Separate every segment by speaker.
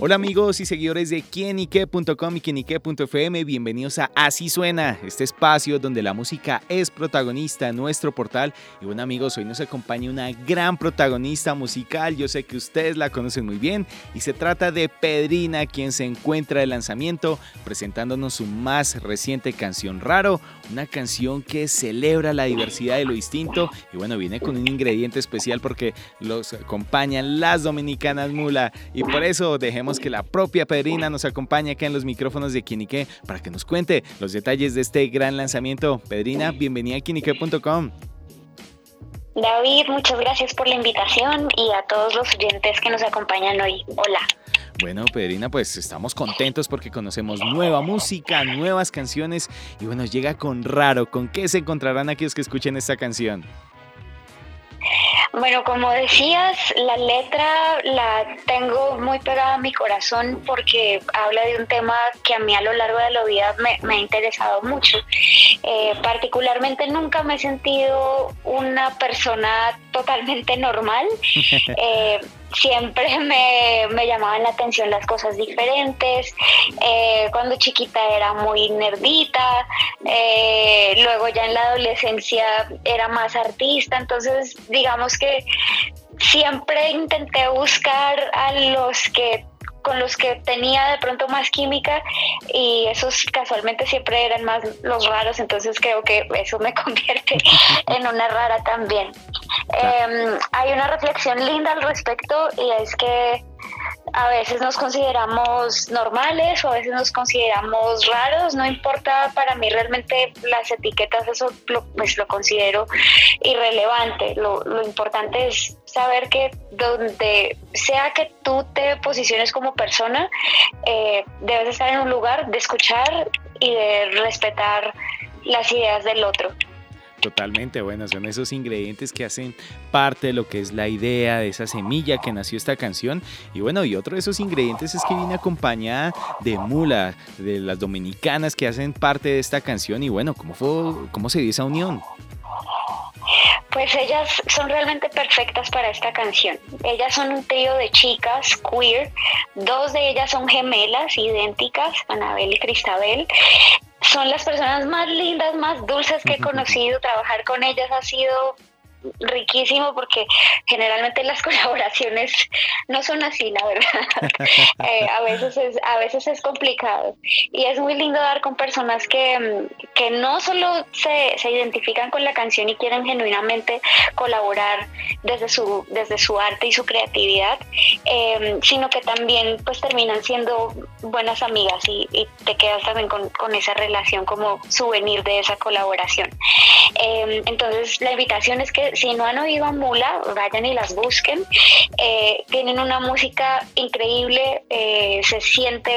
Speaker 1: Hola amigos y seguidores de quienique.com y quienique.fm, bienvenidos a Así Suena, este espacio donde la música es protagonista nuestro portal. Y bueno amigos, hoy nos acompaña una gran protagonista musical, yo sé que ustedes la conocen muy bien, y se trata de Pedrina, quien se encuentra de lanzamiento presentándonos su más reciente canción Raro, una canción que celebra la diversidad de lo distinto. Y bueno, viene con un ingrediente especial porque los acompañan las dominicanas Mula. Y por eso dejemos que la propia Pedrina nos acompañe acá en los micrófonos de Quinique para que nos cuente los detalles de este gran lanzamiento. Pedrina, bienvenida a quinique.com.
Speaker 2: David, muchas gracias por la invitación y a todos los oyentes que nos acompañan hoy. Hola.
Speaker 1: Bueno, Pedrina, pues estamos contentos porque conocemos nueva música, nuevas canciones y bueno, llega con raro. ¿Con qué se encontrarán aquellos que escuchen esta canción?
Speaker 2: Bueno, como decías, la letra la tengo muy pegada a mi corazón porque habla de un tema que a mí a lo largo de la vida me, ha interesado mucho. Eh, particularmente nunca me he sentido una persona totalmente normal. Eh, siempre me, me, llamaban la atención las cosas diferentes. Eh, cuando chiquita era muy nerdita, luego ya en la adolescencia era más artista, entonces digamos que siempre intenté buscar a los que con los que tenía de pronto más química y esos casualmente siempre eran más los raros, entonces creo que eso me convierte en una rara también. Em, hay una reflexión linda al respecto y es que a veces nos consideramos normales o a veces nos consideramos raros, no importa para mí realmente las etiquetas, eso lo, pues lo considero irrelevante. Lo, lo importante es saber que donde sea que tú te posiciones como persona, eh, debes estar en un lugar de escuchar y de respetar las ideas del otro.
Speaker 1: Totalmente, bueno, son esos ingredientes que hacen parte de lo que es la idea de esa semilla que nació esta canción. Y bueno, y otro de esos ingredientes es que viene acompañada de Mula, de las dominicanas que hacen parte de esta canción. Y bueno, ¿cómo, fue, cómo se dio esa unión?
Speaker 2: Pues ellas son realmente perfectas para esta canción. Ellas son un trío de chicas queer. Dos de ellas son gemelas, idénticas, Anabel y Cristabel son las personas más lindas, más dulces que he conocido. Trabajar con ellas ha sido riquísimo porque generalmente las colaboraciones no son así, la verdad. Eh, a, veces es, a veces es complicado. Y es muy lindo dar con personas que, que no solo se, se, identifican con la canción y quieren genuinamente colaborar desde su, desde su arte y su creatividad, em, sino que también pues terminan siendo buenas amigas y, y te quedas también con, con, esa relación como souvenir de esa colaboración. Em, entonces la invitación es que si no han oído a Mula, vayan y las busquen. Eh, tienen una música increíble, eh, se siente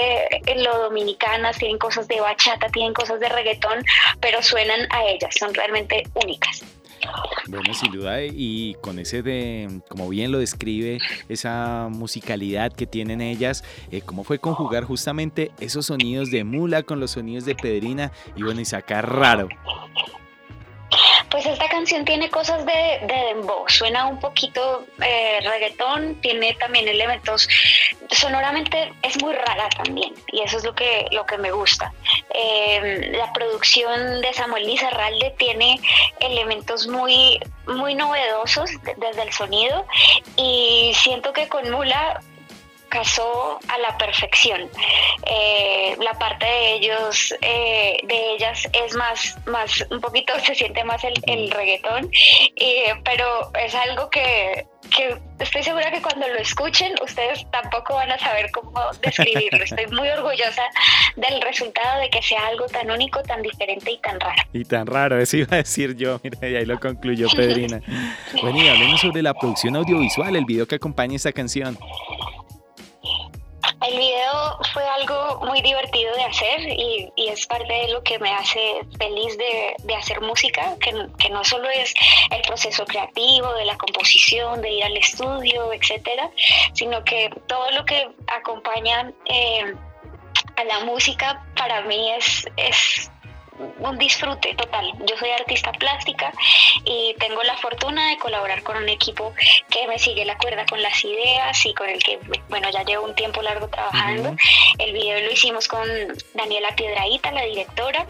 Speaker 2: en lo dominicanas, tienen cosas de bachata, tienen cosas de reggaetón, pero suenan a ellas, son realmente únicas.
Speaker 1: Bueno, sin duda, y con ese de, como bien lo describe, esa musicalidad que tienen ellas, eh, ¿cómo fue conjugar justamente esos sonidos de mula con los sonidos de Pedrina y bueno, y sacar raro?
Speaker 2: Pues esta canción tiene cosas de, de dembow, suena un poquito eh, reggaetón, tiene también elementos, sonoramente es muy rara también y eso es lo que, lo que me gusta. Em, la producción de Samuel Lizarralde tiene elementos muy, muy novedosos desde el sonido y siento que con Mula casó a la perfección. Eh, la parte de ellos, eh, de ellas es más, más, un poquito se siente más el, el reggaetón, pero es algo que, que estoy segura que cuando lo escuchen ustedes tampoco van a saber cómo describirlo. Estoy muy orgullosa del resultado de que sea algo tan único, tan diferente y tan raro.
Speaker 1: Y tan raro, eso iba a decir yo, mira, y ahí lo concluyó Pedrina. bueno, y hablemos sobre la producción audiovisual, el video que acompaña esta canción.
Speaker 2: Algo muy divertido de hacer y, es parte de lo que me hace feliz de, hacer música, que, no solo es el proceso creativo, de la composición, de ir al estudio, etcétera, sino que todo lo que acompaña eh, a la música para mí es, es un disfrute total. Yo soy artista plástica y tengo la fortuna de colaborar con un equipo que me sigue la cuerda con las ideas y con el que, bueno, ya llevo un tiempo largo trabajando. El video lo hicimos con Daniela Piedraíta, la directora.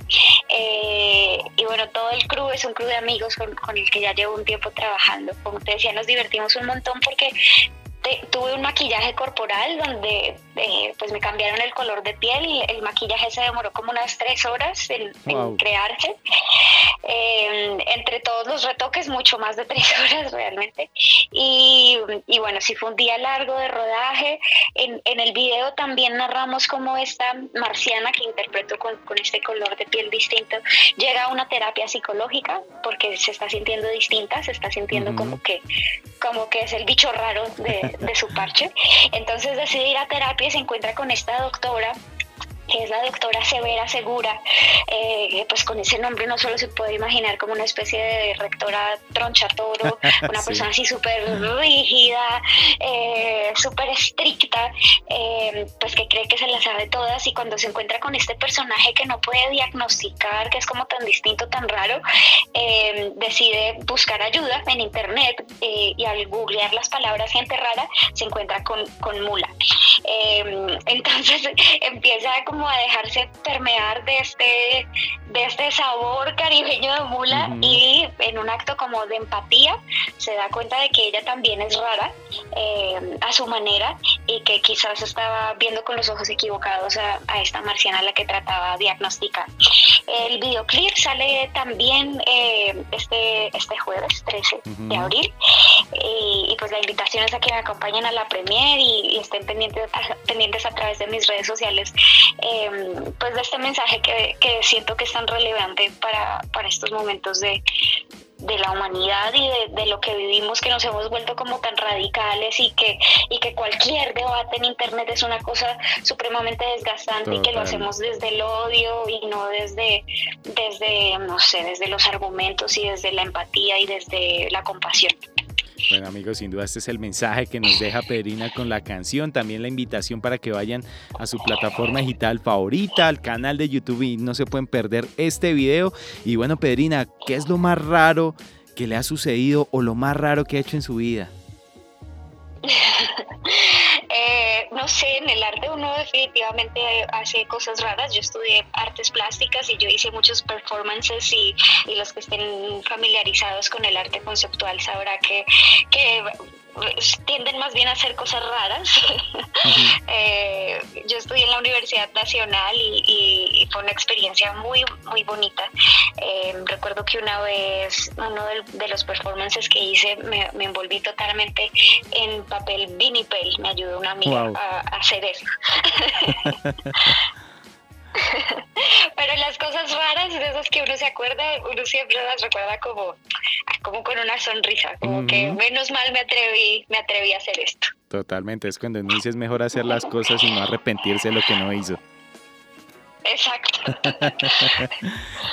Speaker 2: Eh, y bueno, todo el crew es un crew de amigos con, con el que ya llevo un tiempo trabajando. Como te decía, nos divertimos un montón porque tuve un maquillaje corporal donde eh, pues me cambiaron el color de piel. El maquillaje se demoró como unas tres horas en, crearse. Los retoques, mucho más de tres horas realmente. Y, y, bueno, sí fue un día largo de rodaje. En, en, el video también narramos cómo esta marciana que interpreto con, con este color de piel distinto llega a una terapia psicológica porque se está sintiendo distinta, se está sintiendo como que como que es el bicho raro de, de su parche. Entonces decide ir a terapia y se encuentra con esta doctora que es la doctora Severa Segura, eh, pues con ese nombre no solo se puede imaginar como una especie de rectora troncha toro, una persona así súper rígida, eh, súper estricta, eh, pues que cree que se las sabe todas y cuando se encuentra con este personaje que no puede diagnosticar, que es como tan distinto, tan raro, decide buscar ayuda en internet y al googlear las palabras gente rara se encuentra con, con mula. entonces empieza como a dejarse permear de este, de este sabor caribeño de mula y en un acto como de empatía se da cuenta de que ella también es rara eh, a su manera y que quizás estaba viendo con los ojos equivocados a, esta marciana a la que trataba de diagnosticar. El videoclip sale también eh, este, este jueves 13 de abril. Y, pues la invitación es a que me acompañen a la premier y, estén pendientes a, pendientes a través de mis redes sociales Em, pues de este mensaje que, siento que es tan relevante para, estos momentos de, la humanidad y de, lo que vivimos, que nos hemos vuelto como tan radicales y que, y que cualquier debate en Internet es una cosa supremamente desgastante y que lo hacemos desde el odio y no desde, desde, no sé, desde los argumentos y desde la empatía y desde la compasión.
Speaker 1: Bueno amigos, sin duda este es el mensaje que nos deja Pedrina con la canción, también la invitación para que vayan a su plataforma digital favorita, al canal de YouTube y no se pueden perder este video. Y bueno Pedrina, ¿qué es lo más raro que le ha sucedido o lo más raro que ha hecho en su vida?
Speaker 2: Definitivamente hace cosas raras. Yo estudié artes plásticas y yo hice muchos performances y, y los que estén familiarizados con el arte conceptual sabrá que, que tienden más bien a hacer cosas raras. Eh, yo estudié en la Universidad Nacional y, fue una experiencia muy, muy bonita. Eh, recuerdo que una vez, uno de, los performances que hice, me, envolví totalmente en papel vinipel. Me ayudó una amiga a, a hacer eso. Pero las cosas raras, de esas que uno se acuerda, uno siempre las recuerda como, como con una sonrisa, como que menos mal me atreví, me atreví a hacer esto.
Speaker 1: Totalmente, es cuando uno dice es mejor hacer las cosas y no arrepentirse de lo que no hizo.
Speaker 2: Exacto.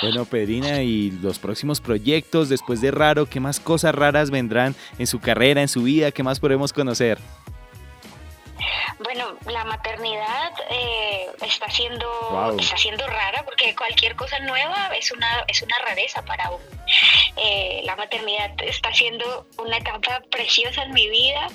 Speaker 1: bueno, Pedrina, y los próximos proyectos después de Raro, ¿qué más cosas raras vendrán en su carrera, en su vida? ¿Qué más podemos conocer?
Speaker 2: Bueno, la maternidad eh, está siendo está siendo rara porque cualquier cosa nueva es una es una rareza para uno. Eh, la maternidad está siendo una etapa preciosa en mi vida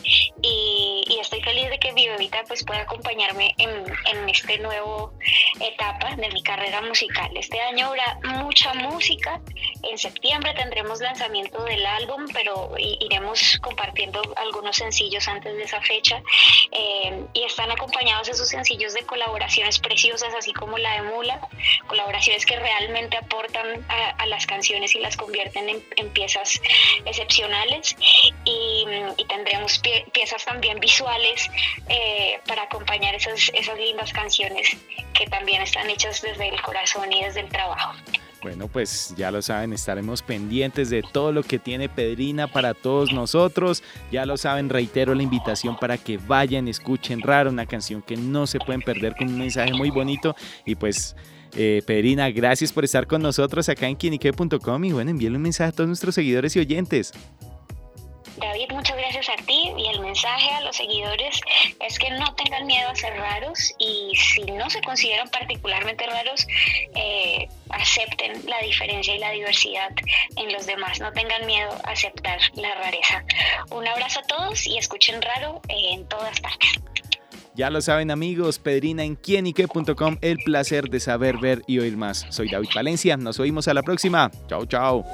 Speaker 2: y, estoy feliz de que mi bebita pues pueda acompañarme en, en este nuevo etapa de mi carrera musical. Este año habrá mucha música. En septiembre tendremos lanzamiento del álbum, pero iremos compartiendo algunos sencillos antes de esa fecha. Eh, y están acompañados esos sencillos de colaboraciones preciosas, así como la de Mula, colaboraciones que realmente aportan a, las canciones y las convierten en, piezas excepcionales. Y, tendremos piezas también visuales eh, para acompañar esas, esas lindas canciones que también están hechas desde el corazón y desde el trabajo.
Speaker 1: Bueno, pues ya lo saben, estaremos pendientes de todo lo que tiene Pedrina para todos nosotros. Ya lo saben, reitero la invitación para que vayan, escuchen Raro, una canción que no se pueden perder con un mensaje muy bonito. Y pues, eh, Pedrina, gracias por estar con nosotros acá en quinique.com y bueno, envíenle un mensaje a todos nuestros seguidores y oyentes.
Speaker 2: David, muchas gracias a ti y el mensaje a los seguidores es que no tengan miedo a ser raros y si no se consideran particularmente raros, eh, acepten la diferencia y la diversidad en los demás, no tengan miedo a aceptar la rareza. Un abrazo a todos y escuchen raro en todas partes.
Speaker 1: Ya lo saben amigos, Pedrina en quienique.com, el placer de saber, ver y oír más. Soy David Valencia, nos oímos a la próxima. Chao, chao.